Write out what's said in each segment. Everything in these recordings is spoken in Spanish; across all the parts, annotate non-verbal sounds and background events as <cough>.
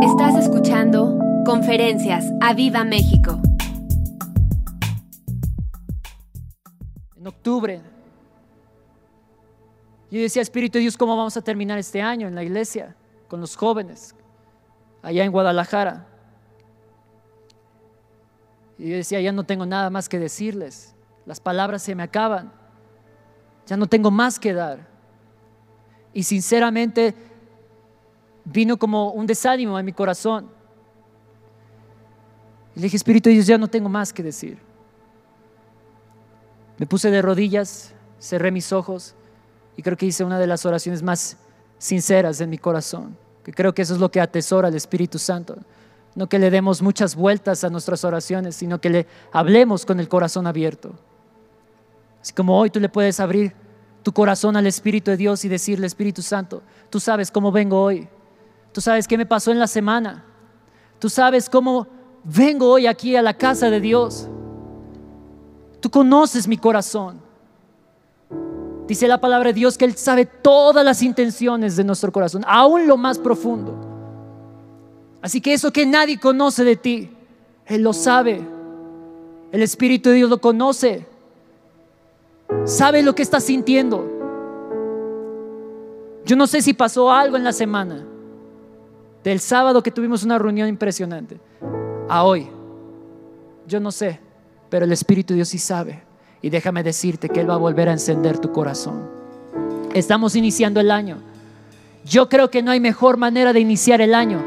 Estás escuchando Conferencias a Viva México. En octubre, yo decía, Espíritu de Dios, ¿cómo vamos a terminar este año en la iglesia con los jóvenes allá en Guadalajara? Y yo decía, ya no tengo nada más que decirles, las palabras se me acaban, ya no tengo más que dar. Y sinceramente vino como un desánimo en mi corazón. Y le dije, Espíritu de Dios, ya no tengo más que decir. Me puse de rodillas, cerré mis ojos y creo que hice una de las oraciones más sinceras en mi corazón, que creo que eso es lo que atesora el Espíritu Santo. No que le demos muchas vueltas a nuestras oraciones, sino que le hablemos con el corazón abierto. Así como hoy tú le puedes abrir tu corazón al Espíritu de Dios y decirle, Espíritu Santo, tú sabes cómo vengo hoy. Tú sabes qué me pasó en la semana. Tú sabes cómo vengo hoy aquí a la casa de Dios. Tú conoces mi corazón. Dice la palabra de Dios que Él sabe todas las intenciones de nuestro corazón, aún lo más profundo. Así que eso que nadie conoce de ti, Él lo sabe. El Espíritu de Dios lo conoce. Sabe lo que estás sintiendo. Yo no sé si pasó algo en la semana, del sábado que tuvimos una reunión impresionante, a hoy. Yo no sé, pero el Espíritu de Dios sí sabe. Y déjame decirte que Él va a volver a encender tu corazón. Estamos iniciando el año. Yo creo que no hay mejor manera de iniciar el año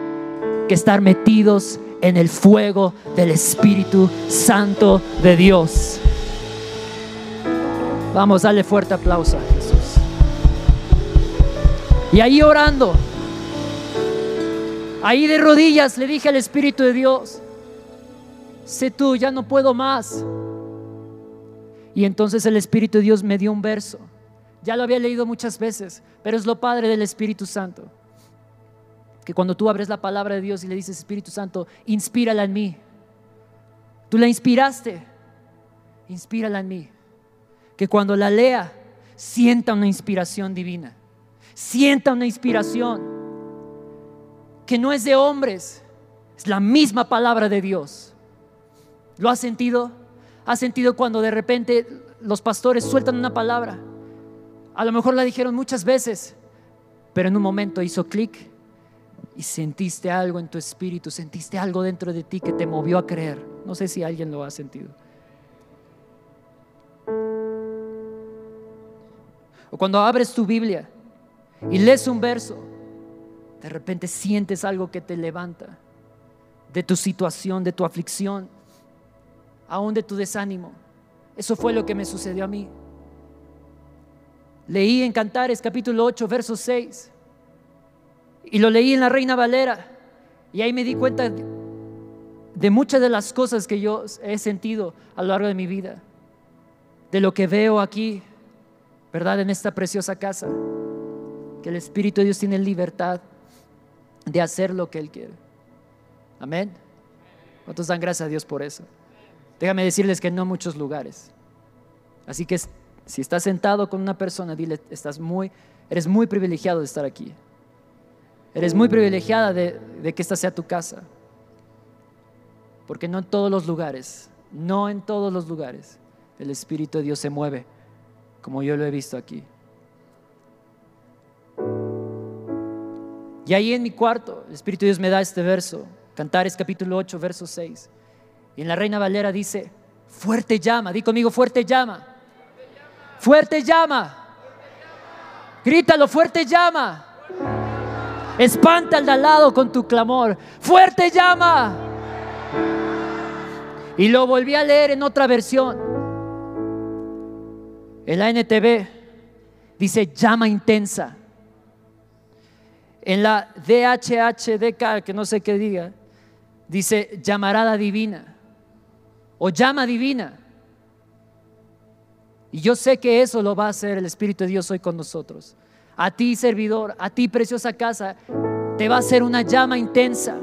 que estar metidos en el fuego del Espíritu Santo de Dios. Vamos, dale fuerte aplauso a Jesús. Y ahí orando, ahí de rodillas le dije al Espíritu de Dios, sé tú, ya no puedo más. Y entonces el Espíritu de Dios me dio un verso. Ya lo había leído muchas veces, pero es lo padre del Espíritu Santo. Que cuando tú abres la palabra de Dios y le dices, Espíritu Santo, inspírala en mí. Tú la inspiraste, inspírala en mí. Que cuando la lea, sienta una inspiración divina. Sienta una inspiración que no es de hombres, es la misma palabra de Dios. ¿Lo has sentido? ¿Has sentido cuando de repente los pastores sueltan una palabra? A lo mejor la dijeron muchas veces, pero en un momento hizo clic y sentiste algo en tu espíritu, sentiste algo dentro de ti que te movió a creer. No sé si alguien lo ha sentido. O cuando abres tu Biblia y lees un verso, de repente sientes algo que te levanta de tu situación, de tu aflicción aún de tu desánimo. Eso fue lo que me sucedió a mí. Leí en Cantares capítulo 8, verso 6. Y lo leí en la Reina Valera. Y ahí me di cuenta de muchas de las cosas que yo he sentido a lo largo de mi vida. De lo que veo aquí, ¿verdad? En esta preciosa casa. Que el Espíritu de Dios tiene libertad de hacer lo que Él quiere. Amén. ¿Cuántos dan gracias a Dios por eso? Déjame decirles que no muchos lugares. Así que si estás sentado con una persona, dile, estás muy, eres muy privilegiado de estar aquí. Eres muy privilegiada de, de que esta sea tu casa. Porque no en todos los lugares, no en todos los lugares, el Espíritu de Dios se mueve como yo lo he visto aquí. Y ahí en mi cuarto, el Espíritu de Dios me da este verso, Cantares capítulo 8, verso 6. Y en la Reina Valera dice, fuerte llama, di conmigo, fuerte llama. Fuerte llama. Grítalo, fuerte llama. Espanta al de al lado con tu clamor. Fuerte llama. Y lo volví a leer en otra versión. En la NTV dice llama intensa. En la DHHDK, que no sé qué diga, dice llamarada divina o llama divina. Y yo sé que eso lo va a hacer el Espíritu de Dios hoy con nosotros. A ti, servidor, a ti, preciosa casa, te va a hacer una llama intensa,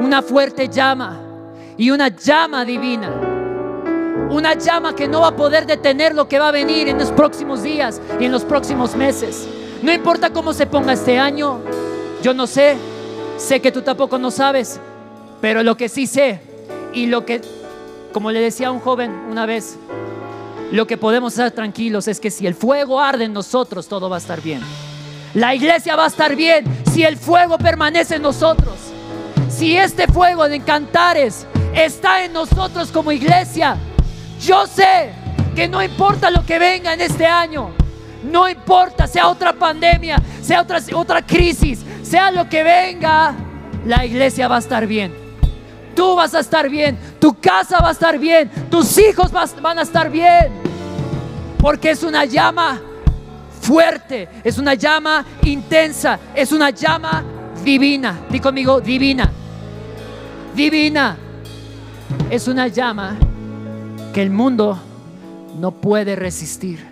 una fuerte llama y una llama divina. Una llama que no va a poder detener lo que va a venir en los próximos días y en los próximos meses. No importa cómo se ponga este año, yo no sé Sé que tú tampoco no sabes, pero lo que sí sé y lo que, como le decía a un joven una vez, lo que podemos estar tranquilos es que si el fuego arde en nosotros, todo va a estar bien. La iglesia va a estar bien si el fuego permanece en nosotros. Si este fuego de encantares está en nosotros como iglesia, yo sé que no importa lo que venga en este año, no importa, sea otra pandemia, sea otra, otra crisis, sea lo que venga, la iglesia va a estar bien. Tú vas a estar bien, tu casa va a estar bien, tus hijos van a estar bien. Porque es una llama fuerte, es una llama intensa, es una llama divina. Di conmigo, divina. Divina. Es una llama que el mundo no puede resistir,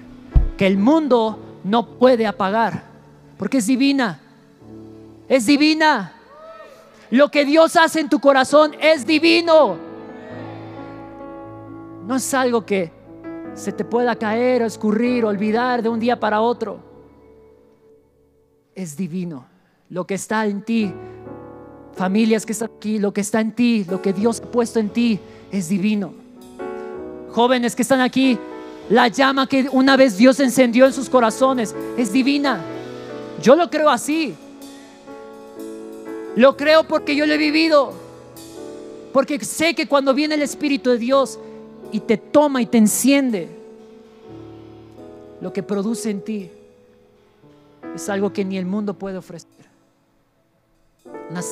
que el mundo no puede apagar, porque es divina. Es divina. Lo que Dios hace en tu corazón es divino. No es algo que se te pueda caer o escurrir, olvidar de un día para otro. Es divino. Lo que está en ti, familias que están aquí, lo que está en ti, lo que Dios ha puesto en ti, es divino. Jóvenes que están aquí, la llama que una vez Dios encendió en sus corazones es divina. Yo lo creo así. Lo creo porque yo lo he vivido. Porque sé que cuando viene el Espíritu de Dios, y te toma y te enciende, lo que produce en ti es algo que ni el mundo puede ofrecer. Una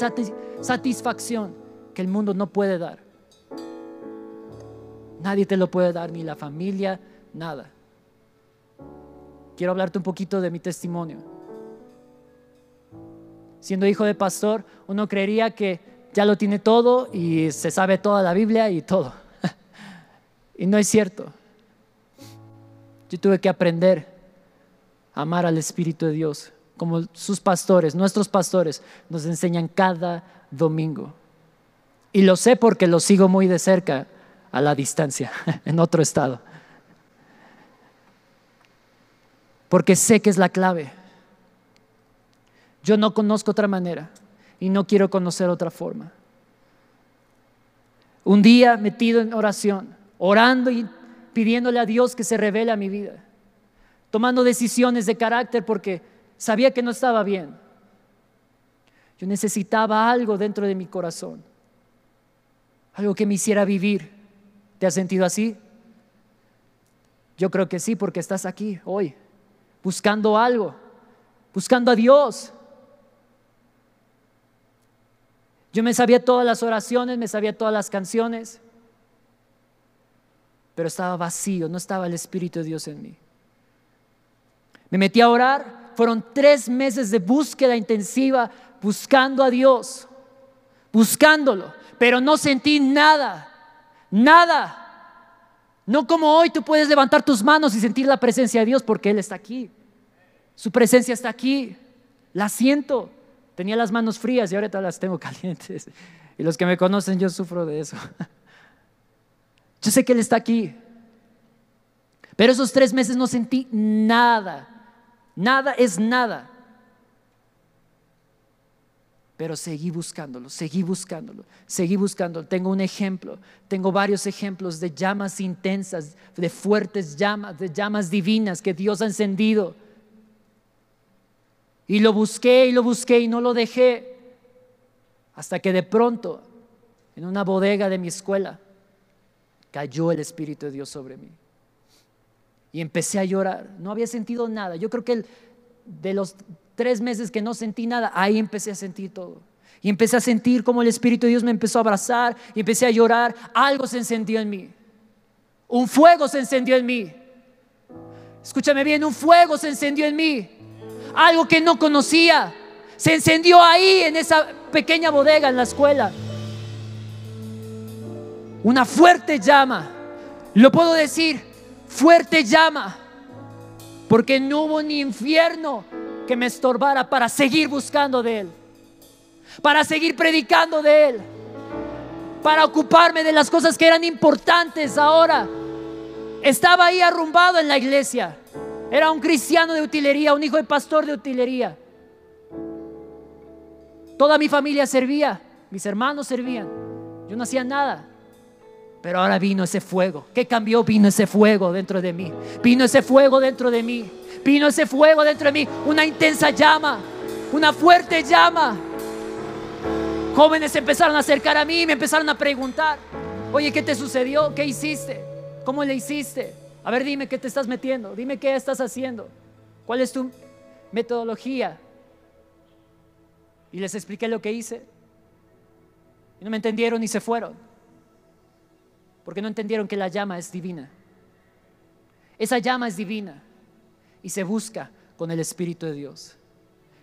satisfacción que el mundo no puede dar. Nadie te lo puede dar, ni la familia, nada. Quiero hablarte un poquito de mi testimonio. Siendo hijo de pastor, uno creería que ya lo tiene todo y se sabe toda la Biblia y todo. <laughs> Y no es cierto. Yo tuve que aprender a amar al Espíritu de Dios, como sus pastores, nuestros pastores, nos enseñan cada domingo. Y lo sé porque lo sigo muy de cerca, a la distancia, <laughs> en otro estado. Porque sé que es la clave. Yo no conozco otra manera y no quiero conocer otra forma. Un día metido en oración, orando y pidiéndole a Dios que se revele a mi vida, tomando decisiones de carácter porque sabía que no estaba bien. Yo necesitaba algo dentro de mi corazón, algo que me hiciera vivir. ¿Te has sentido así? Yo creo que sí, porque estás aquí hoy, buscando algo, buscando a Dios. Yo me sabía todas las oraciones, me sabía todas las canciones, pero estaba vacío, no estaba el Espíritu de Dios en mí. Me metí a orar, fueron tres meses de búsqueda intensiva, buscando a Dios, buscándolo, pero no sentí nada, nada. No como hoy tú puedes levantar tus manos y sentir la presencia de Dios porque Él está aquí. Su presencia está aquí. La siento. Tenía las manos frías y ahora las tengo <laughs> calientes. Y los que me conocen, yo sufro de eso. <laughs> Yo sé que Él está aquí. Pero esos tres meses no sentí nada. Nada es nada. Pero seguí buscándolo, seguí buscándolo, seguí buscándolo. Tengo un ejemplo, tengo varios ejemplos de llamas intensas, de fuertes llamas, de llamas divinas que Dios ha encendido. Y lo busqué y lo busqué y no lo dejé. Hasta que de pronto, en una bodega de mi escuela, cayó el Espíritu de Dios sobre mí. Y empecé a llorar. No había sentido nada. Yo creo que de los tres meses que no sentí nada, ahí empecé a sentir todo. Y empecé a sentir como el Espíritu de Dios me empezó a abrazar y empecé a llorar. Algo se encendió en mí. Un fuego se encendió en mí. Escúchame bien, un fuego se encendió en mí. Algo que no conocía. Se encendió ahí en esa pequeña bodega en la escuela una fuerte llama. Lo puedo decir, fuerte llama. Porque no hubo ni infierno que me estorbara para seguir buscando de Él. Para seguir predicando de Él. Para ocuparme de las cosas que eran importantes ahora. Estaba ahí arrumbado en la iglesia. Era un cristiano de utilería, un hijo de pastor de utilería. Toda mi familia servía, mis hermanos servían. Yo no hacía nada. Pero ahora vino ese fuego. ¿Qué cambió? Vino ese fuego dentro de mí. Vino ese fuego dentro de mí. Vino ese fuego dentro de mí. Una intensa llama. Una fuerte llama. Jóvenes empezaron a acercar a mí y me empezaron a preguntar. Oye, ¿qué te sucedió? ¿Qué hiciste? ¿Cómo le hiciste? A ver, dime qué te estás metiendo. Dime qué estás haciendo. ¿Cuál es tu metodología? Y les expliqué lo que hice. Y no me entendieron y se fueron porque no entendieron que la llama es divina. Esa llama es divina y se busca con el Espíritu de Dios.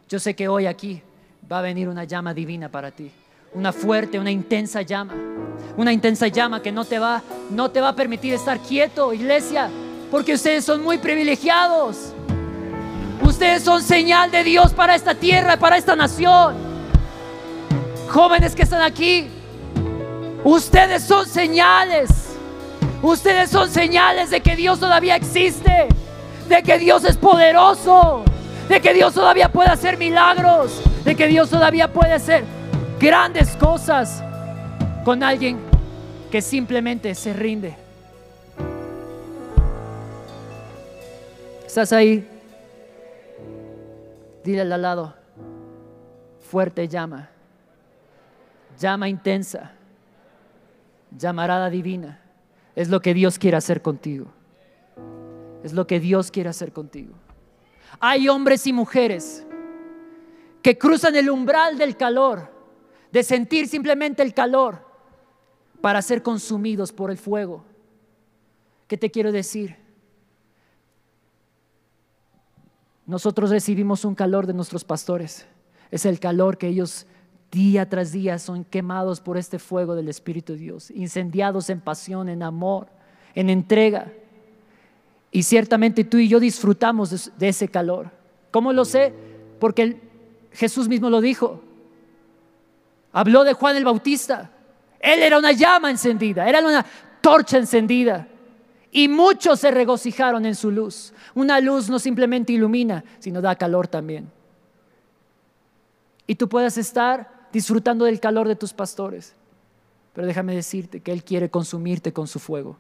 Yo sé que hoy aquí va a venir una llama divina para ti, una fuerte, una intensa llama, una intensa llama que no te va, no te va a permitir estar quieto, iglesia, porque ustedes son muy privilegiados. Ustedes son señal de Dios para esta tierra, para esta nación. Jóvenes que están aquí, Ustedes son señales. Ustedes son señales de que Dios todavía existe. De que Dios es poderoso. De que Dios todavía puede hacer milagros. De que Dios todavía puede hacer grandes cosas con alguien que simplemente se rinde. ¿Estás ahí? Dile al lado, fuerte llama, llama intensa llamarada divina. Es lo que Dios quiere hacer contigo. Es lo que Dios quiere hacer contigo. Hay hombres y mujeres que cruzan el umbral del calor, de sentir simplemente el calor para ser consumidos por el fuego. ¿Qué te quiero decir? Nosotros recibimos un calor de nuestros pastores. Es el calor que ellos día tras día son quemados por este fuego del Espíritu de Dios, incendiados en pasión, en amor, en entrega. Y ciertamente tú y yo disfrutamos de, ese calor. ¿Cómo lo sé? Porque Jesús mismo lo dijo. Habló de Juan el Bautista. Él era una llama encendida, era una torcha encendida. Y muchos se regocijaron en su luz. Una luz no simplemente ilumina, sino da calor también. Y tú puedes estar disfrutando del calor de tus pastores. Pero déjame decirte que Él quiere consumirte con su fuego.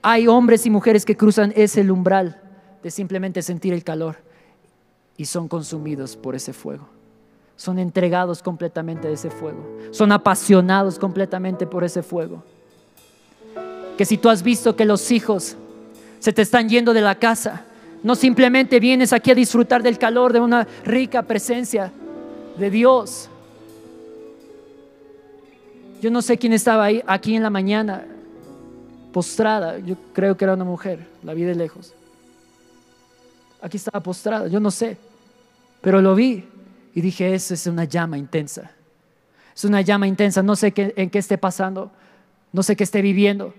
Hay hombres y mujeres que cruzan ese umbral de simplemente sentir el calor y son consumidos por ese fuego. Son entregados completamente de ese fuego. Son apasionados completamente por ese fuego. Que si tú has visto que los hijos se te están yendo de la casa, no simplemente vienes aquí a disfrutar del calor de una rica presencia de Dios, yo no sé quién estaba ahí, aquí en la mañana, postrada. Yo creo que era una mujer, la vi de lejos. Aquí estaba postrada, yo no sé. Pero lo vi y dije, esa es una llama intensa. Es una llama intensa, no sé qué, en qué esté pasando, no sé qué esté viviendo.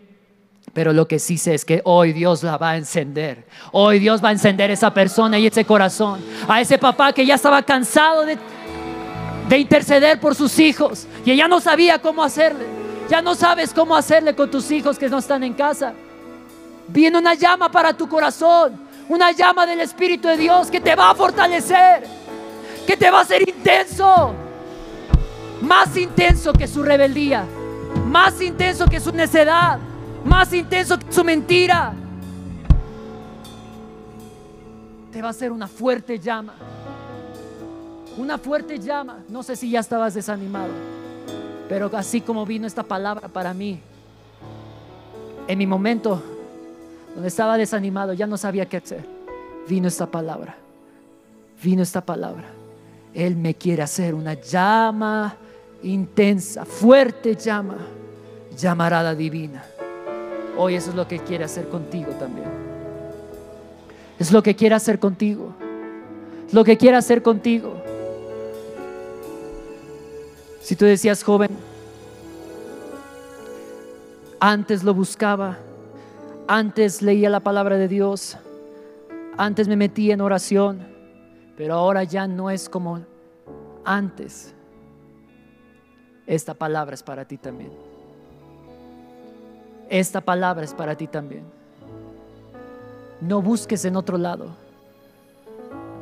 Pero lo que sí sé es que hoy Dios la va a encender. Hoy Dios va a encender esa persona y ese corazón. A ese papá que ya estaba cansado de, de interceder por sus hijos y ella no sabía cómo hacerle. Ya no sabes cómo hacerle con tus hijos que no están en casa. Viene una llama para tu corazón, una llama del Espíritu de Dios que te va a fortalecer, que te va a hacer intenso, más intenso que su rebeldía, más intenso que su necedad, más intenso que su mentira. Te va a hacer una fuerte llama una fuerte llama. No sé si ya estabas desanimado, pero así como vino esta palabra para mí, en mi momento donde estaba desanimado, ya no sabía qué hacer, vino esta palabra, vino esta palabra. Él me quiere hacer una llama intensa, fuerte llama, llamarada divina. Hoy eso es lo que quiere hacer contigo también. Es lo que quiere hacer contigo. Es lo que quiere hacer contigo. Si tú decías joven, antes lo buscaba, antes leía la palabra de Dios, antes me metía en oración, pero ahora ya no es como antes. Esta palabra es para ti también. Esta palabra es para ti también. No busques en otro lado.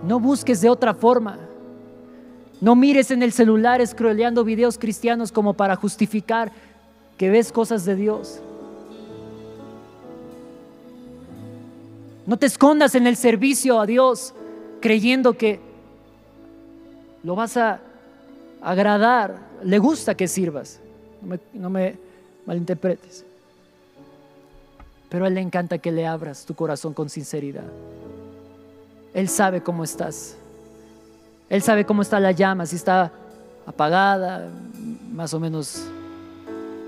No busques de otra forma. No mires en el celular scrolleando videos cristianos como para justificar que ves cosas de Dios. No te escondas en el servicio a Dios creyendo que lo vas a agradar. Le gusta que sirvas. No me, malinterpretes. Pero a Él le encanta que le abras tu corazón con sinceridad. Él sabe cómo estás. Él sabe cómo está la llama, si está apagada, más o menos,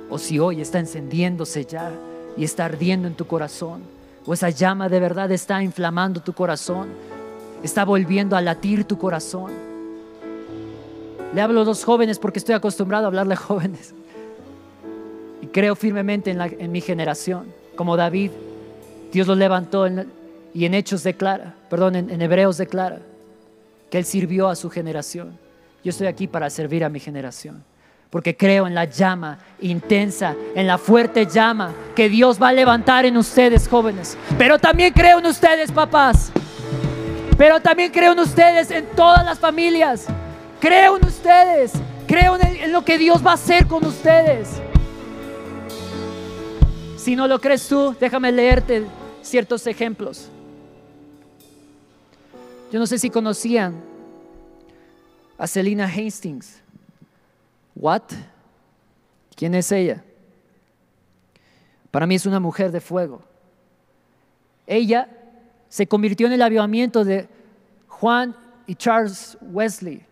o si hoy está encendiéndose ya y está ardiendo en tu corazón, o esa llama de verdad está inflamando tu corazón, está volviendo a latir tu corazón. Le hablo a los jóvenes porque estoy acostumbrado a hablarle a jóvenes. Y creo firmemente en, mi generación, como David. Dios lo levantó y en Hechos declara, perdón, en Hebreos declara que Él sirvió a su generación. Yo estoy aquí para servir a mi generación. Porque creo en la llama intensa, en la fuerte llama que Dios va a levantar en ustedes, jóvenes. Pero también creo en ustedes, papás. Pero también creo en ustedes, en todas las familias. Creo en ustedes. Creo en, en lo que Dios va a hacer con ustedes. Si no lo crees tú, déjame leerte ciertos ejemplos. Yo no sé si conocían a Selina Hastings. ¿What? ¿Quién es ella? Para mí es una mujer de fuego. Ella se convirtió en el avivamiento de Juan y Charles Wesley,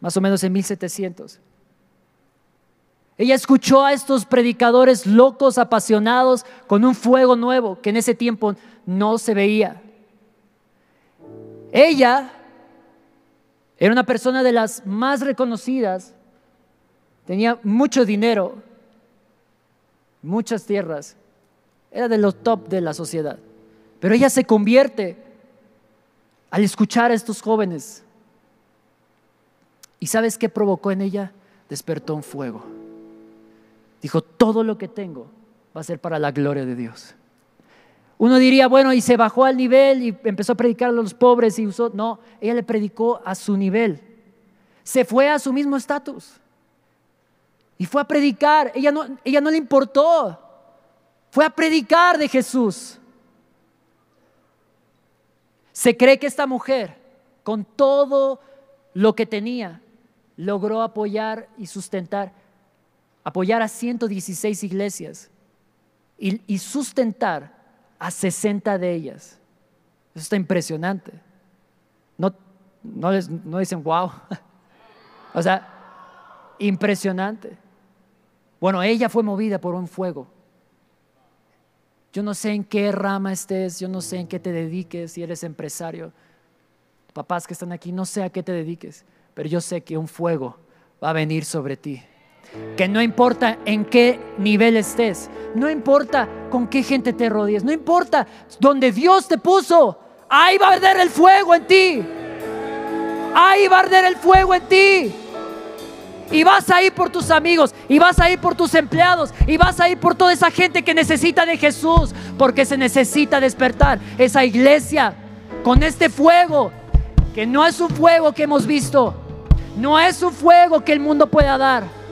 más o menos en 1700. Ella escuchó a estos predicadores locos, apasionados, con un fuego nuevo que en ese tiempo no se veía. Ella era una persona de las más reconocidas, tenía mucho dinero, muchas tierras, era de los top de la sociedad. Pero ella se convierte al escuchar a estos jóvenes. ¿Y sabes qué provocó en ella? Despertó un fuego. Dijo, todo lo que tengo va a ser para la gloria de Dios. Uno diría, bueno, y se bajó al nivel y empezó a predicar a los pobres y usó... No, ella le predicó a su nivel. Se fue a su mismo estatus. Y fue a predicar. Ella no, ella no le importó. Fue a predicar de Jesús. Se cree que esta mujer, con todo lo que tenía, logró apoyar y sustentar, apoyar a 116 iglesias y, sustentar a 60 de ellas. Eso está impresionante. No, no, les, no dicen, wow. <laughs> o sea, impresionante. Bueno, ella fue movida por un fuego. Yo no sé en qué rama estés, yo no sé en qué te dediques, si eres empresario. Papás que están aquí, no sé a qué te dediques, pero yo sé que un fuego va a venir sobre ti que no importa en qué nivel estés, no importa con qué gente te rodees, no importa donde Dios te puso, ahí va a arder el fuego en ti. Ahí va a arder el fuego en ti. Y vas a ir por tus amigos, y vas a ir por tus empleados, y vas a ir por toda esa gente que necesita de Jesús, porque se necesita despertar esa iglesia con este fuego, que no es un fuego que hemos visto, no es un fuego que el mundo pueda dar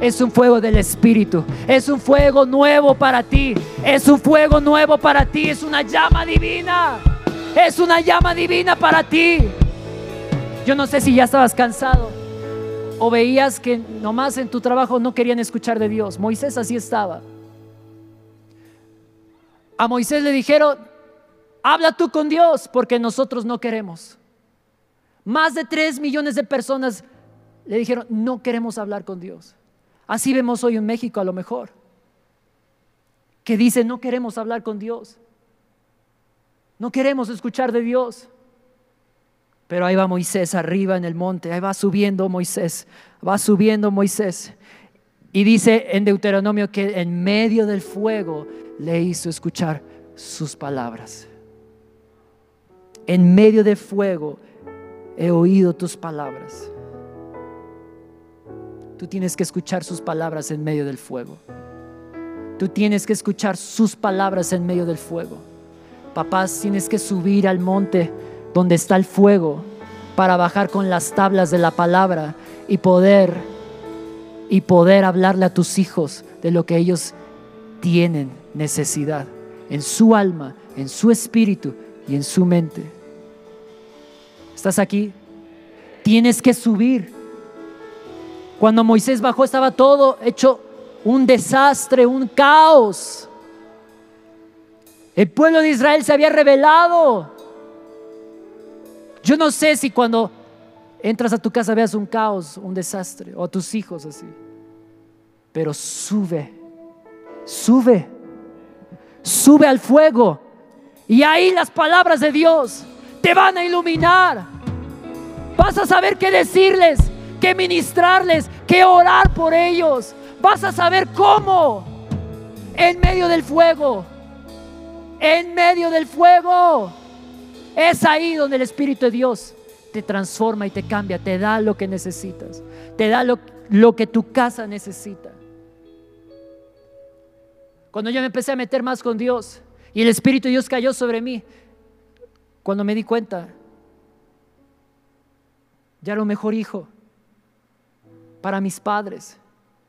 es un fuego del Espíritu. Es un fuego nuevo para ti. Es un fuego nuevo para ti. Es una llama divina. Es una llama divina para ti. Yo no sé si ya estabas cansado o veías que nomás en tu trabajo no querían escuchar de Dios. Moisés así estaba. A Moisés le dijeron, habla tú con Dios porque nosotros no queremos. Más de tres millones de personas le dijeron, no queremos hablar con Dios. Así vemos hoy en México a lo mejor, que dice no queremos hablar con Dios, no queremos escuchar de Dios. Pero ahí va Moisés arriba en el monte, ahí va subiendo Moisés, va subiendo Moisés. Y dice en Deuteronomio que en medio del fuego le hizo escuchar sus palabras. En medio del fuego he oído tus palabras. Tú tienes que escuchar sus palabras en medio del fuego. Tú tienes que escuchar sus palabras en medio del fuego. Papás, tienes que subir al monte donde está el fuego para bajar con las tablas de la palabra y poder y poder hablarle a tus hijos de lo que ellos tienen necesidad en su alma, en su espíritu y en su mente. ¿Estás aquí? Tienes que subir. Cuando Moisés bajó estaba todo hecho un desastre, un caos. El pueblo de Israel se había rebelado. Yo no sé si cuando entras a tu casa veas un caos, un desastre, o a tus hijos así. Pero sube, sube, sube al fuego. Y ahí las palabras de Dios te van a iluminar. Vas a saber qué decirles, qué ministrarles, qué orar por ellos. Vas a saber cómo. En medio del fuego. En medio del fuego. Es ahí donde el Espíritu de Dios te transforma y te cambia, te da lo que necesitas, te da lo, lo que tu casa necesita. Cuando yo me empecé a meter más con Dios y el Espíritu de Dios cayó sobre mí, cuando me di cuenta, ya era un mejor hijo para mis padres,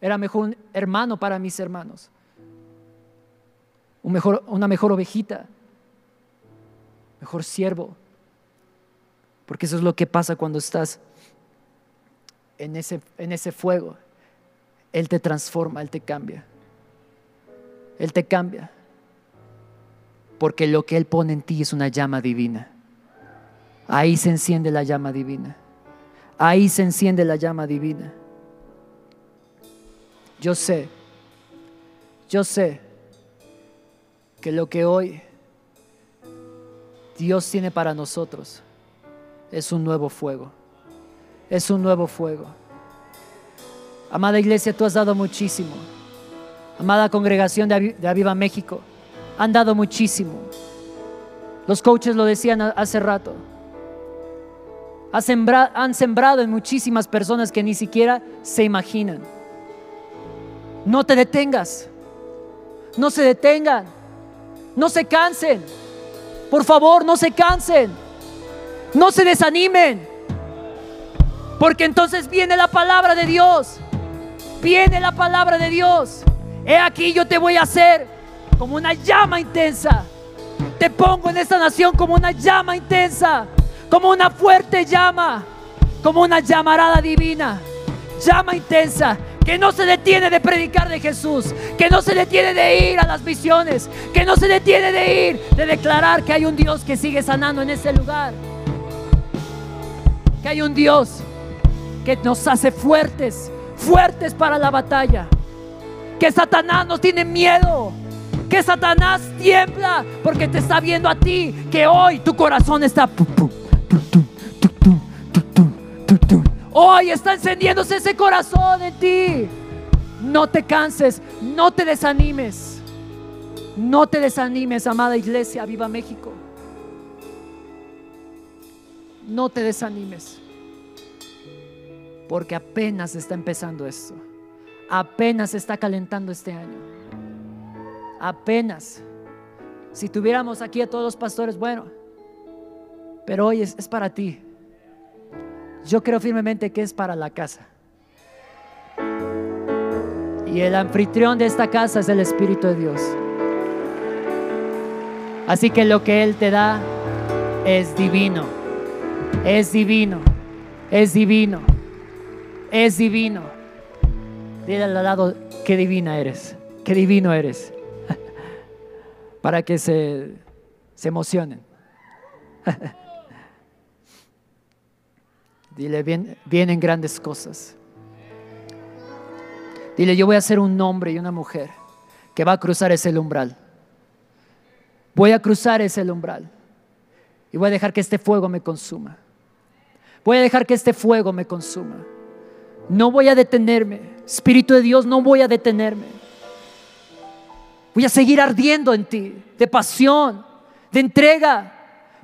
era mejor un hermano para mis hermanos, un mejor, una mejor ovejita, mejor siervo. Porque eso es lo que pasa cuando estás en ese, en ese fuego. Él te transforma, Él te cambia. Él te cambia. Porque lo que Él pone en ti es una llama divina. Ahí se enciende la llama divina. Ahí se enciende la llama divina. Yo sé, yo sé que lo que hoy Dios tiene para nosotros es un nuevo fuego. Es un nuevo fuego. Amada iglesia, tú has dado muchísimo. Amada congregación de Aviva México, han dado muchísimo. Los coaches lo decían hace rato. Han sembrado en muchísimas personas que ni siquiera se imaginan. No te detengas. No se detengan. No se cansen. Por favor, no se cansen. No se desanimen. Porque entonces viene la palabra de Dios. Viene la palabra de Dios. He aquí yo te voy a hacer como una llama intensa. Te pongo en esta nación como una llama intensa. Como una fuerte llama. Como una llamarada divina. Llama intensa que no se detiene de predicar de Jesús, que no se detiene de ir a las misiones, que no se detiene de ir, de declarar que hay un Dios que sigue sanando en ese lugar, que hay un Dios que nos hace fuertes, fuertes para la batalla, que Satanás nos tiene miedo. Que Satanás tiembla porque te está viendo a ti, que hoy tu corazón está Hoy está encendiéndose ese corazón en ti. No te canses, no te desanimes. No te desanimes, amada iglesia, viva México. No te desanimes. Porque apenas está empezando esto. Apenas está calentando este año. Apenas. Si tuviéramos aquí a todos los pastores, bueno. Pero hoy es, es para ti. Yo creo firmemente que es para la casa. Y el anfitrión de esta casa es el Espíritu de Dios. Así que lo que Él te da es divino. Es divino. Es divino. Es divino. Dile al lado, qué divina eres. Qué divino eres. <laughs> Para que se, se emocionen. <laughs> Dile, vienen grandes cosas. Dile, yo voy a ser un hombre y una mujer que va a cruzar ese umbral. Voy a cruzar ese umbral. Y voy a dejar que este fuego me consuma. Voy a dejar que este fuego me consuma. No voy a detenerme. Espíritu de Dios, no voy a detenerme. Voy a seguir ardiendo en ti, de pasión, de entrega.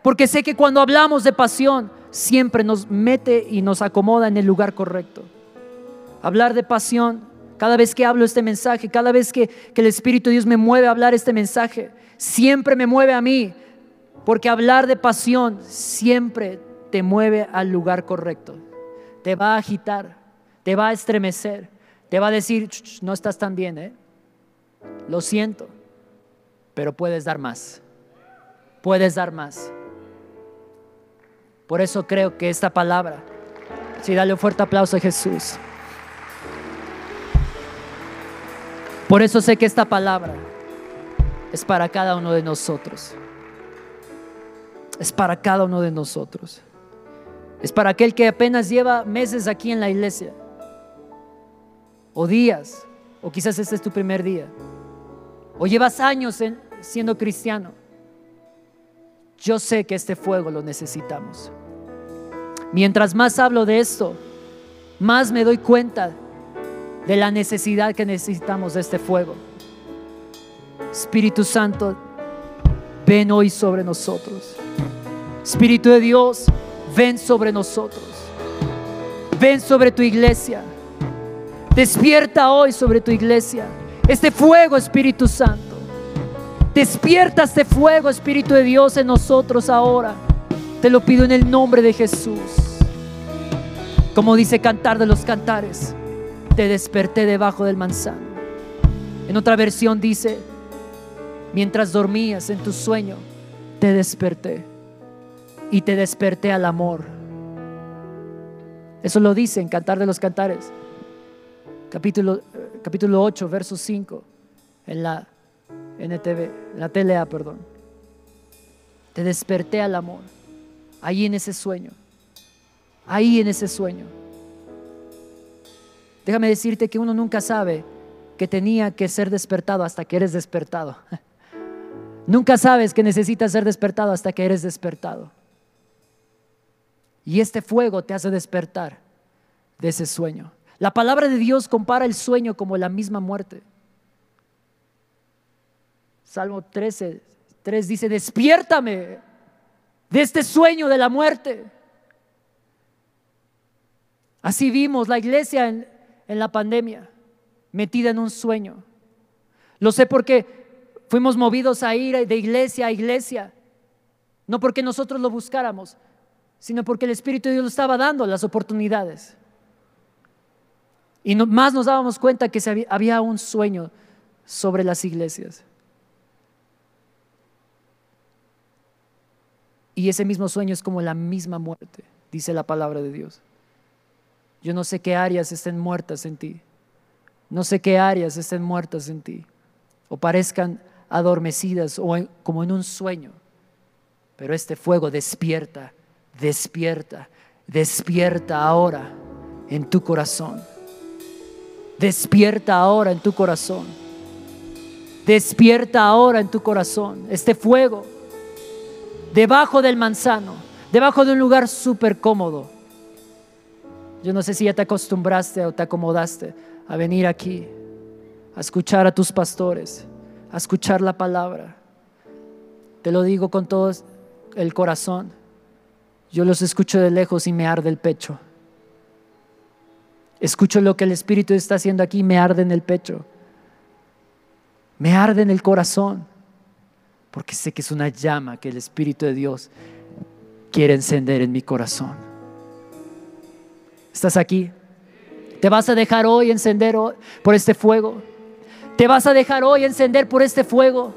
Porque sé que cuando hablamos de pasión, siempre nos mete y nos acomoda en el lugar correcto. Hablar de pasión, cada vez que hablo este mensaje, cada vez que, el Espíritu de Dios me mueve a hablar este mensaje, siempre me mueve a mí, porque hablar de pasión siempre te mueve al lugar correcto. Te va a agitar, te va a estremecer, te va a decir, no estás tan bien, ¿eh? Lo siento, pero puedes dar más. Puedes dar más. Por eso creo que esta palabra, sí, dale un fuerte aplauso a Jesús. Por eso sé que esta palabra es para cada uno de nosotros. Es para cada uno de nosotros. Es para aquel que apenas lleva meses aquí en la iglesia. O días. O quizás este es tu primer día. O llevas años siendo cristiano. Yo sé que este fuego lo necesitamos. Mientras más hablo de esto, más me doy cuenta de la necesidad que necesitamos de este fuego. Espíritu Santo, ven hoy sobre nosotros. Espíritu de Dios, ven sobre nosotros. Ven sobre tu iglesia. Despierta hoy sobre tu iglesia. Este fuego, Espíritu Santo. Despierta este fuego, Espíritu de Dios, en nosotros ahora. Te lo pido en el nombre de Jesús. Como dice Cantar de los Cantares te desperté debajo del manzano. En otra versión dice, mientras dormías en tu sueño, te desperté y te desperté al amor. Eso lo dice en Cantar de los Cantares, capítulo, capítulo 8, verso 5, en la NTV, en la TLA, perdón. Te desperté al amor, ahí en ese sueño, ahí en ese sueño. Déjame decirte que uno nunca sabe que tenía que ser despertado hasta que eres despertado. <laughs> nunca sabes que necesitas ser despertado hasta que eres despertado. Y este fuego te hace despertar de ese sueño. La palabra de Dios compara el sueño como la misma muerte. Salmo 13, 3 dice, despiértame de este sueño de la muerte. Así vimos la iglesia en, la pandemia, metida en un sueño. Lo sé porque fuimos movidos a ir de iglesia a iglesia, no porque nosotros lo buscáramos, sino porque el Espíritu de Dios nos estaba dando las oportunidades. Y más nos dábamos cuenta que había un sueño sobre las iglesias. Y ese mismo sueño es como la misma muerte, dice la palabra de Dios. Yo no sé qué áreas estén muertas en ti. No sé qué áreas estén muertas en ti. O parezcan adormecidas o como en un sueño. Pero este fuego despierta, despierta, despierta ahora en tu corazón. Despierta ahora en tu corazón. Despierta ahora en tu corazón este fuego debajo del manzano, debajo de un lugar súper cómodo yo no sé si ya te acostumbraste o te acomodaste a venir aquí, a escuchar a tus pastores, a escuchar la palabra. Te lo digo con todo el corazón. Yo los escucho de lejos y me arde el pecho. Escucho lo que el Espíritu está haciendo aquí y me arde en el pecho. Me arde en el corazón. Porque sé que es una llama que el Espíritu de Dios quiere encender en mi corazón. ¿Estás aquí? ¿Te vas a dejar hoy encender por este fuego? ¿Te vas a dejar hoy encender por este fuego?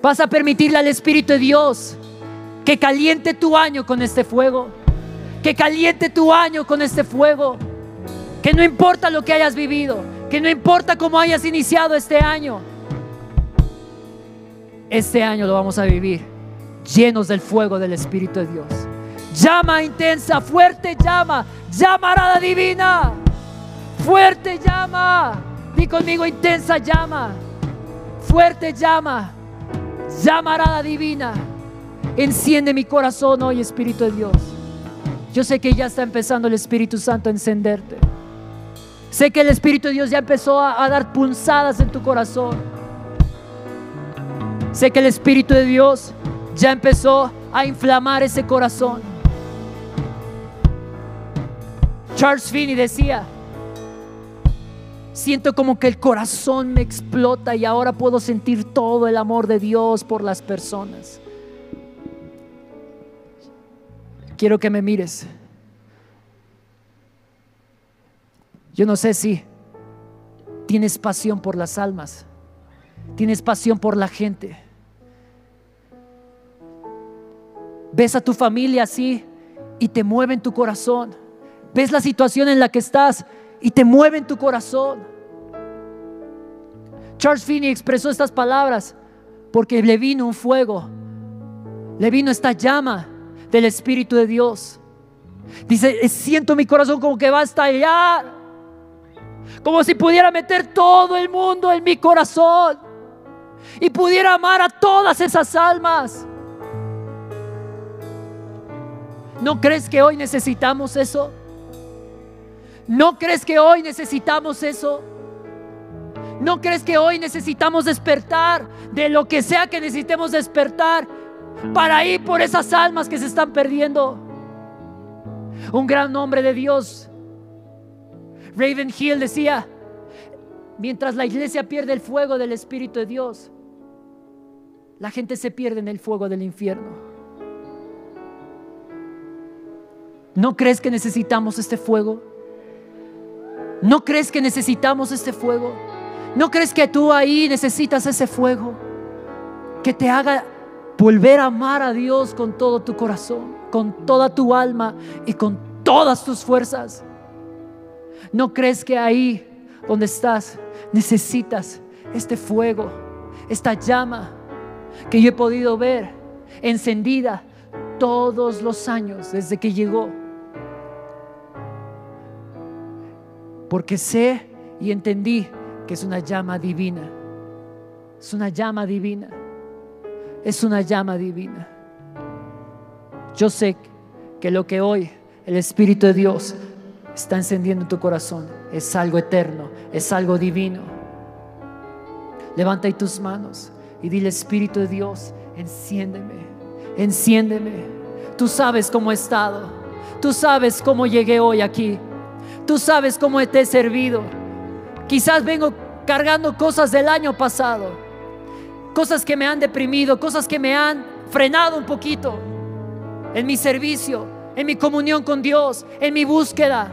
¿Vas a permitirle al Espíritu de Dios que caliente tu año con este fuego? Que caliente tu año con este fuego. Que no importa lo que hayas vivido, que no importa cómo hayas iniciado este año. Este año lo vamos a vivir llenos del fuego del Espíritu de Dios. Llama intensa, fuerte llama, llamarada divina, fuerte llama. Di conmigo intensa llama, fuerte llama, llamarada divina. Enciende mi corazón hoy, Espíritu de Dios. Yo sé que ya está empezando el Espíritu Santo a encenderte. Sé que el Espíritu de Dios ya empezó a, a dar punzadas en tu corazón. Sé que el Espíritu de Dios ya empezó a inflamar ese corazón. Charles Finney decía, siento como que el corazón me explota y ahora puedo sentir todo el amor de Dios por las personas. quiero que me mires. Yo no sé si tienes pasión por las almas, tienes pasión por la gente. Ves a tu familia así y te mueve en tu corazón. Ves la situación en la que estás y te mueve en tu corazón. Charles Finney expresó estas palabras porque le vino un fuego, le vino esta llama del Espíritu de Dios. Dice, siento mi corazón como que va a estallar, como si pudiera meter todo el mundo en mi corazón y pudiera amar a todas esas almas. ¿No crees que hoy necesitamos eso? ¿No crees que hoy necesitamos eso? ¿No crees que hoy necesitamos despertar de lo que sea que necesitemos despertar para ir por esas almas que se están perdiendo? Un gran nombre de Dios. Raven Hill decía, mientras la iglesia pierde el fuego del Espíritu de Dios, la gente se pierde en el fuego del infierno. ¿No crees que necesitamos este fuego? ¿No crees que necesitamos este fuego? ¿No crees que tú ahí necesitas ese fuego que te haga volver a amar a Dios con todo tu corazón, con toda tu alma y con todas tus fuerzas? ¿No crees que ahí donde estás necesitas este fuego, esta llama que yo he podido ver encendida todos los años desde que llegó? Porque sé y entendí que es una llama divina. Es una llama divina. Es una llama divina. Yo sé que lo que hoy el Espíritu de Dios está encendiendo en tu corazón es algo eterno, es algo divino. Levanta ahí tus manos y dile Espíritu de Dios, enciéndeme, enciéndeme. Tú sabes cómo he estado, tú sabes cómo llegué hoy aquí. Tú sabes cómo te he servido. Quizás vengo cargando cosas del año pasado, cosas que me han deprimido, cosas que me han frenado un poquito en mi servicio, en mi comunión con Dios, en mi búsqueda.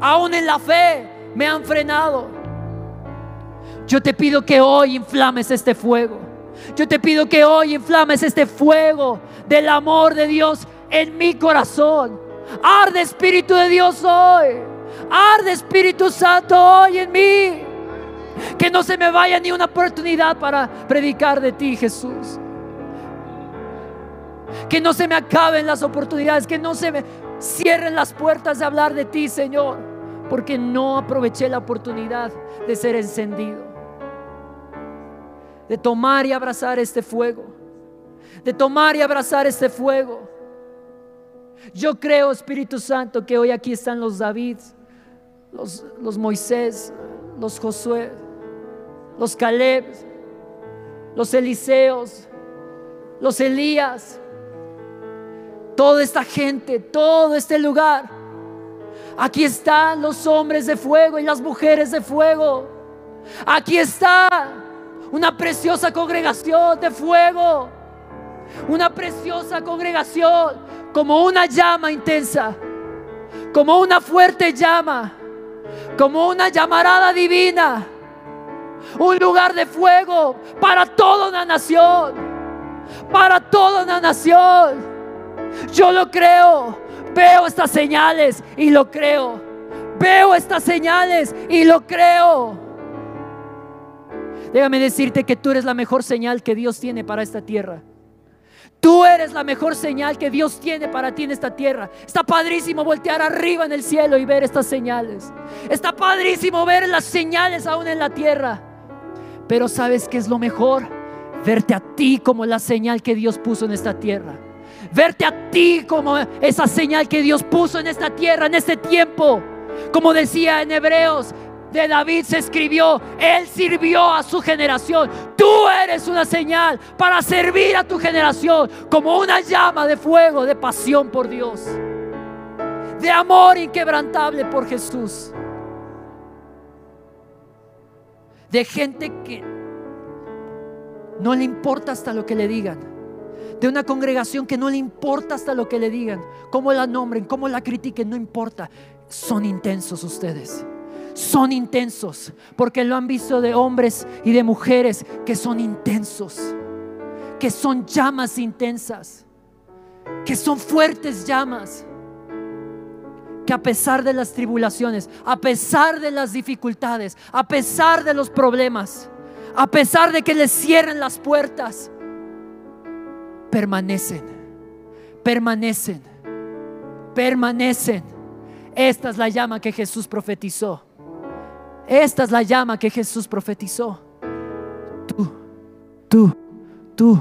Aún en la fe me han frenado. Yo te pido que hoy inflames este fuego. Yo te pido que hoy inflames este fuego del amor de Dios en mi corazón. Arde Espíritu de Dios hoy. Arde Espíritu Santo hoy en mí. Que no se me vaya ni una oportunidad para predicar de ti, Jesús. Que no se me acaben las oportunidades, que no se me cierren las puertas de hablar de ti, Señor, porque no aproveché la oportunidad de ser encendido, de tomar y abrazar este fuego, de tomar y abrazar este fuego. Yo creo, Espíritu Santo, que hoy aquí están los David, los, Moisés, los Josué, los Caleb, los Eliseos, los Elías, toda esta gente, todo este lugar. Aquí están los hombres de fuego y las mujeres de fuego. Aquí está una preciosa congregación de fuego. Una preciosa congregación como una llama intensa, como una fuerte llama, como una llamarada divina, un lugar de fuego para toda una nación, para toda una nación. Yo lo creo, veo estas señales y lo creo, veo estas señales y lo creo. Déjame decirte que tú eres la mejor señal que Dios tiene para esta tierra. Tú eres la mejor señal que Dios tiene para ti en esta tierra. Está padrísimo voltear arriba en el cielo y ver estas señales. Está padrísimo ver las señales aún en la tierra. Pero ¿sabes qué es lo mejor? Verte a ti como la señal que Dios puso en esta tierra. Verte a ti como esa señal que Dios puso en esta tierra, en este tiempo. Como decía en Hebreos, de David se escribió, él sirvió a su generación. Tú eres una señal para servir a tu generación como una llama de fuego, de pasión por Dios, de amor inquebrantable por Jesús, de gente que no le importa hasta lo que le digan, de una congregación que no le importa hasta lo que le digan, cómo la nombren, cómo la critiquen, no importa. Son intensos ustedes. Son intensos porque lo han visto de hombres y de mujeres que son intensos, que son llamas intensas, que son fuertes llamas que a pesar de las tribulaciones, a pesar de las dificultades, a pesar de los problemas, a pesar de que les cierren las puertas, permanecen, permanecen, permanecen. Esta es la llama que Jesús profetizó. Esta es la llama que Jesús profetizó. Tú, tú, tú,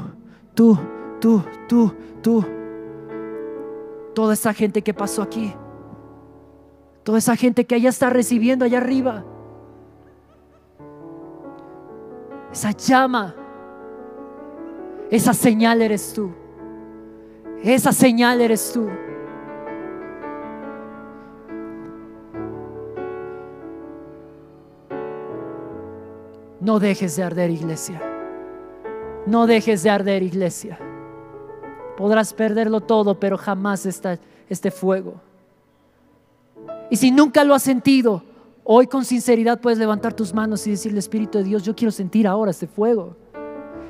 tú, tú, tú, tú. Toda esa gente que pasó aquí. Toda esa gente que allá está recibiendo allá arriba. Esa llama. Esa señal eres tú. Esa señal eres tú. No dejes de arder, iglesia. No dejes de arder, iglesia. Podrás perderlo todo, pero jamás está este fuego. Y si nunca lo has sentido, hoy con sinceridad puedes levantar tus manos y decirle, Espíritu de Dios, yo quiero sentir ahora este fuego.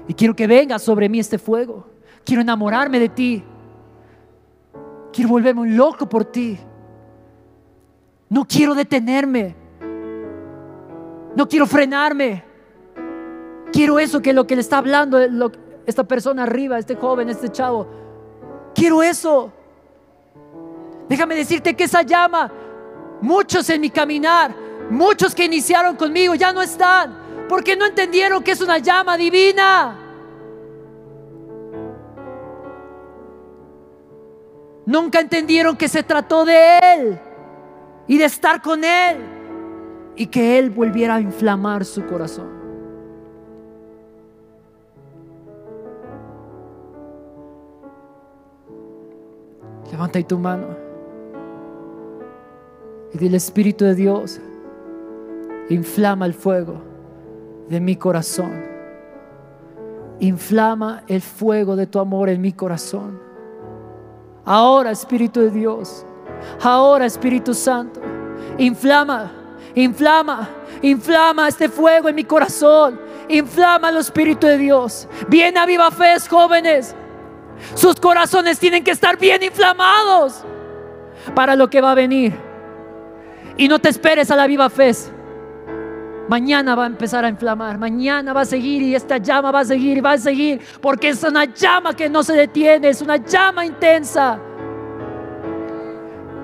Y quiero que venga sobre mí este fuego. Quiero enamorarme de ti. Quiero volverme un loco por ti. No quiero detenerme. No quiero frenarme. Quiero eso que lo que le está hablando esta persona arriba, este joven, este chavo. Quiero eso. Déjame decirte que esa llama, muchos en mi caminar, muchos que iniciaron conmigo ya no están, porque no entendieron que es una llama divina. Nunca entendieron que se trató de Él y de estar con Él y que Él volviera a inflamar su corazón. Levanta tu mano. Y dile, Espíritu de Dios, inflama el fuego de mi corazón. Inflama el fuego de tu amor en mi corazón. Ahora, Espíritu de Dios. Ahora, Espíritu Santo. Inflama, inflama, inflama este fuego en mi corazón. Inflama el Espíritu de Dios. Viene a viva fe, jóvenes. Sus corazones tienen que estar bien inflamados para lo que va a venir. Y no te esperes a la viva fe. Mañana va a empezar a inflamar, mañana va a seguir y esta llama va a seguir y va a seguir, porque es una llama que no se detiene, es una llama intensa.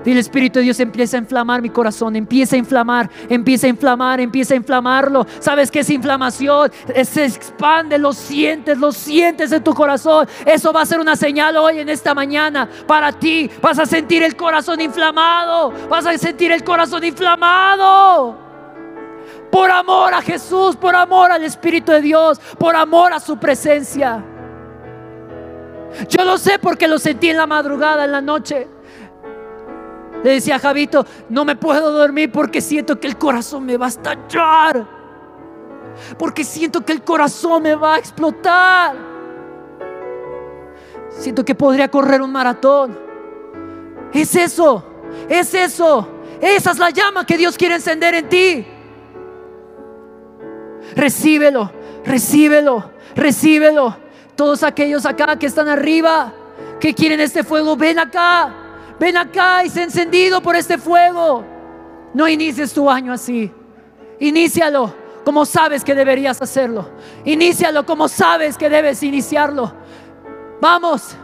Dile Espíritu de Dios empieza a inflamar mi corazón, empieza a inflamar, empieza a inflamar, empieza a inflamarlo. ¿Sabes qué es inflamación? Se expande, lo sientes, lo sientes en tu corazón. Eso va a ser una señal hoy en esta mañana para ti. Vas a sentir el corazón inflamado, vas a sentir el corazón inflamado. Por amor a Jesús, por amor al Espíritu de Dios, por amor a su presencia. Yo lo sé porque lo sentí en la madrugada, en la noche. Le decía a Javito, no me puedo dormir porque siento que el corazón me va a estallar. Porque siento que el corazón me va a explotar. Siento que podría correr un maratón. Es eso, es eso. Esa es la llama que Dios quiere encender en ti. Recíbelo, recíbelo, recíbelo. Todos aquellos acá que están arriba, que quieren este fuego, ven acá. Ven acá y sé encendido por este fuego. No inicies tu año así. Inícialo como sabes que deberías hacerlo. Inícialo como sabes que debes iniciarlo. Vamos,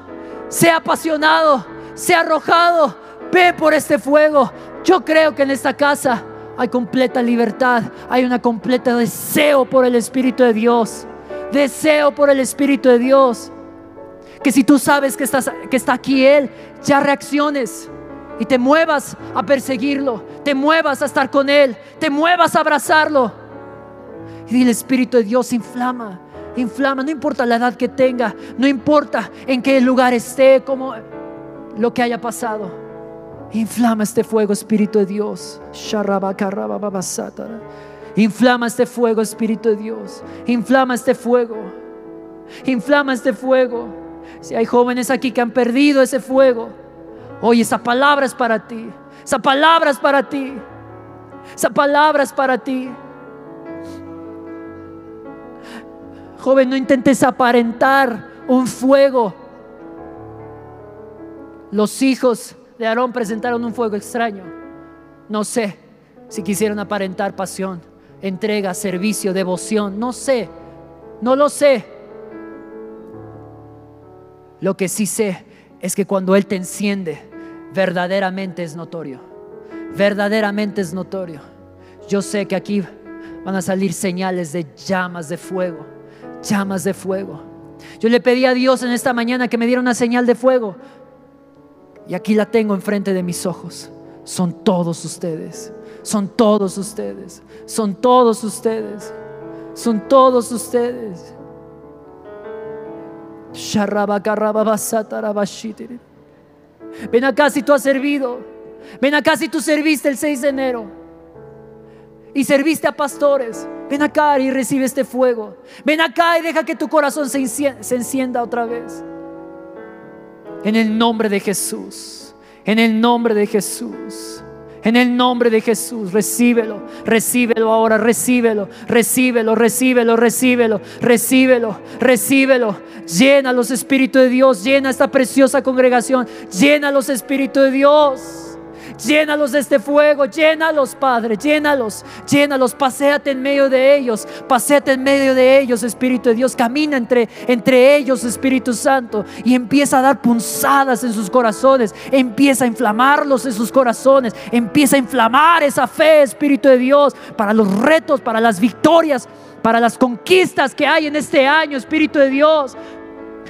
sea apasionado, sea arrojado. Ve por este fuego. Yo creo que en esta casa hay completa libertad. Hay una completa deseo por el Espíritu de Dios. Deseo por el Espíritu de Dios. Que si tú sabes que, estás, que está aquí Él, ya reacciones y te muevas a perseguirlo, te muevas a estar con Él, te muevas a abrazarlo. Y el Espíritu de Dios inflama, inflama, no importa la edad que tenga, no importa en qué lugar esté, como lo que haya pasado. Inflama este fuego, Espíritu de Dios. Inflama este fuego, Espíritu de Dios. Inflama este fuego. Inflama este fuego. Si hay jóvenes aquí que han perdido ese fuego, hoy esa palabra es para ti. Esa palabra es para ti. Esa palabra es para ti. Joven, no intentes aparentar un fuego. Los hijos de Aarón presentaron un fuego extraño. No sé si quisieron aparentar pasión, entrega, servicio, devoción. No sé, no lo sé. Lo que sí sé es que cuando Él te enciende, verdaderamente es notorio. Verdaderamente es notorio. Yo sé que aquí van a salir señales de llamas de fuego, llamas de fuego. Yo le pedí a Dios en esta mañana que me diera una señal de fuego. Y aquí la tengo enfrente de mis ojos. Son todos ustedes. Son todos ustedes. Son todos ustedes. Son todos ustedes. Ven acá si tú has servido. Ven acá si tú serviste el 6 de enero. Y serviste a pastores. Ven acá y recibe este fuego. Ven acá y deja que tu corazón se encienda otra vez. En el nombre de Jesús. En el nombre de Jesús. En el nombre de Jesús, recíbelo, recíbelo ahora, recíbelo, recíbelo, recíbelo, recíbelo, recíbelo, recíbelo. Llena los Espíritus de Dios, llena esta preciosa congregación, llena los Espíritus de Dios. Llénalos de este fuego, llénalos, Padre, llénalos, llénalos, paséate en medio de ellos, paséate en medio de ellos, Espíritu de Dios, camina entre, entre ellos, Espíritu Santo, y empieza a dar punzadas en sus corazones, empieza a inflamarlos en sus corazones, empieza a inflamar esa fe, Espíritu de Dios, para los retos, para las victorias, para las conquistas que hay en este año, Espíritu de Dios.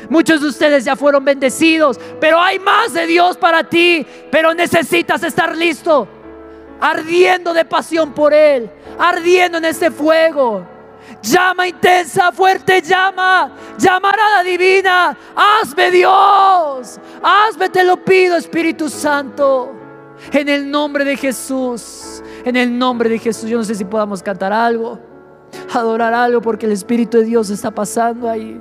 Muchos de ustedes ya fueron bendecidos, pero hay más de Dios para ti, pero necesitas estar listo, ardiendo de pasión por Él, ardiendo en este fuego. Llama intensa, fuerte llama, llamarada divina. Hazme Dios, hazme, te lo pido, Espíritu Santo. En el nombre de Jesús, en el nombre de Jesús. Yo no sé si podamos cantar algo, adorar algo, porque el Espíritu de Dios está pasando ahí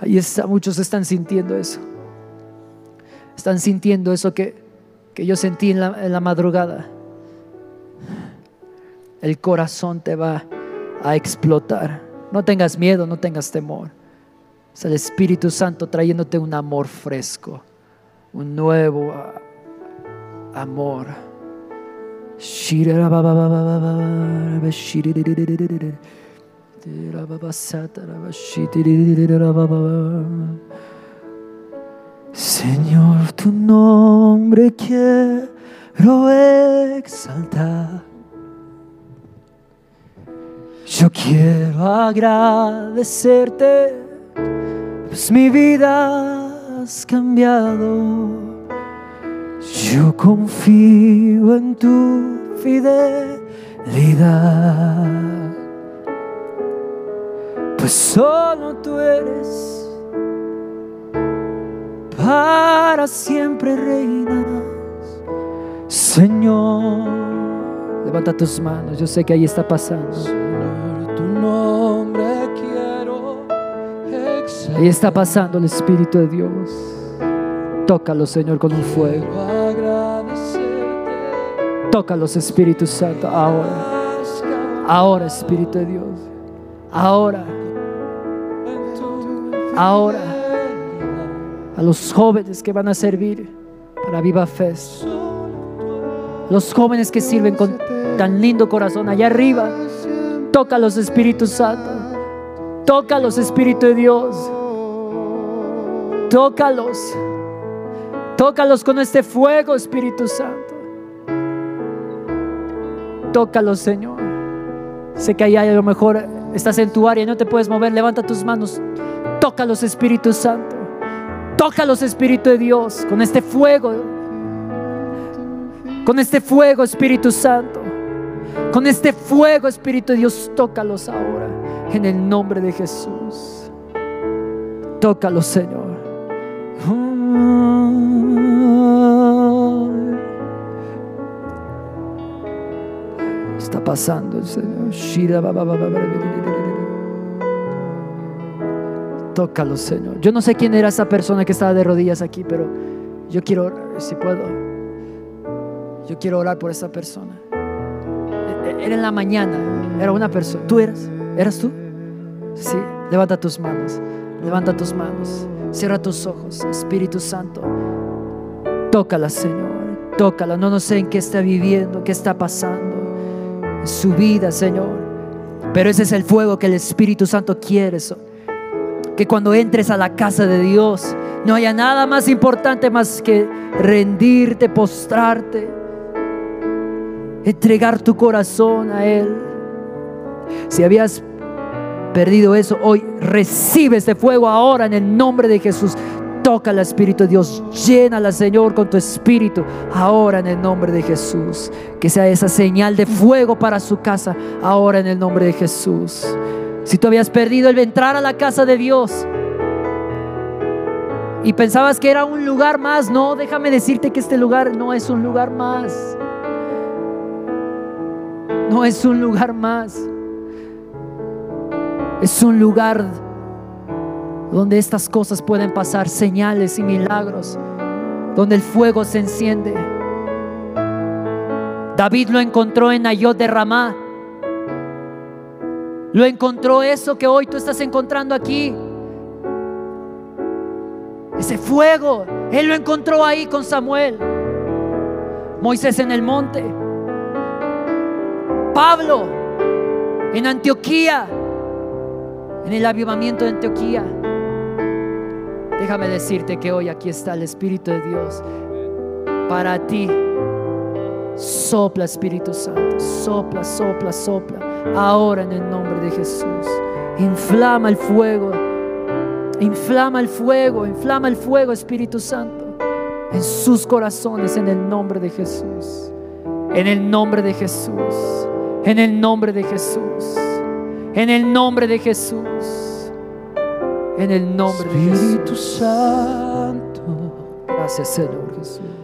Ahí está, muchos están sintiendo eso. Están sintiendo eso que, que yo sentí en la, en la madrugada. El corazón te va a explotar. No tengas miedo, no tengas temor. Es el Espíritu Santo trayéndote un amor fresco, un nuevo amor. Señor, tu nombre quiero exaltar. Yo quiero agradecerte, pues mi vida has cambiado. Yo confío en tu fidelidad pues solo tú eres para siempre reinas, Señor. Levanta tus manos, yo sé que ahí está pasando. Señor, tu nombre quiero Ahí está pasando el Espíritu de Dios. Tócalo, Señor, con un fuego. Tócalos, Espíritu Santo, ahora. Ahora, Espíritu de Dios. Ahora ahora a los jóvenes que van a servir para Viva Fe. Los jóvenes que sirven con tan lindo corazón allá arriba. Toca los Espíritus Santos. Toca los Espíritus de Dios. Tócalos. Tócalos con este fuego, Espíritu Santo. Tócalos, Señor. Sé que allá a lo mejor estás en tu área y no te puedes mover. Levanta tus manos Tócalos, Espíritu Santo. Tócalos, Espíritu de Dios, con este fuego. Con este fuego, Espíritu Santo. Con este fuego, Espíritu de Dios, tócalos ahora. En el nombre de Jesús. Tócalos, Señor. Está pasando el Señor. Tócalo, Señor. Yo no sé quién era esa persona que estaba de rodillas aquí, pero yo quiero orar, si puedo. Yo quiero orar por esa persona. E- e- Era en la mañana, era una persona. ¿Tú eras? ¿Eras tú? Sí. Levanta tus manos. Levanta tus manos. Cierra tus ojos. Espíritu Santo. Tócala, Señor. Tócala. No, no sé en qué está viviendo, qué está pasando en su vida, Señor. Pero ese es el fuego que el Espíritu Santo quiere. so- Que cuando entres a la casa de Dios, no haya nada más importante más que rendirte, postrarte, entregar tu corazón a Él. Si habías perdido eso, hoy recibe este fuego ahora en el nombre de Jesús. Toca al Espíritu de Dios, llénala, Señor, con tu Espíritu, ahora en el nombre de Jesús. Que sea esa señal de fuego para su casa, ahora en el nombre de Jesús. Si tú habías perdido el entrar a la casa de Dios y pensabas que era un lugar más, no, déjame decirte que este lugar no es un lugar más. No es un lugar más. Es un lugar donde estas cosas pueden pasar, señales y milagros, donde el fuego se enciende. David lo encontró en Ayot de Ramá. Lo encontró eso que hoy tú estás encontrando aquí. Ese fuego, él lo encontró ahí con Samuel. Moisés en el monte. Pablo en Antioquía, en el avivamiento de Antioquía. Déjame decirte que hoy aquí está el Espíritu de Dios para ti. Sopla Espíritu Santo, sopla, sopla, sopla. Ahora en el nombre de Jesús. Inflama el fuego, inflama el fuego, inflama el fuego Espíritu Santo en sus corazones en el nombre de Jesús. En el nombre de Jesús. En el nombre de Jesús. En el nombre de Jesús. En el nombre de Espíritu Jesús. Santo. Gracias, Señor Jesús.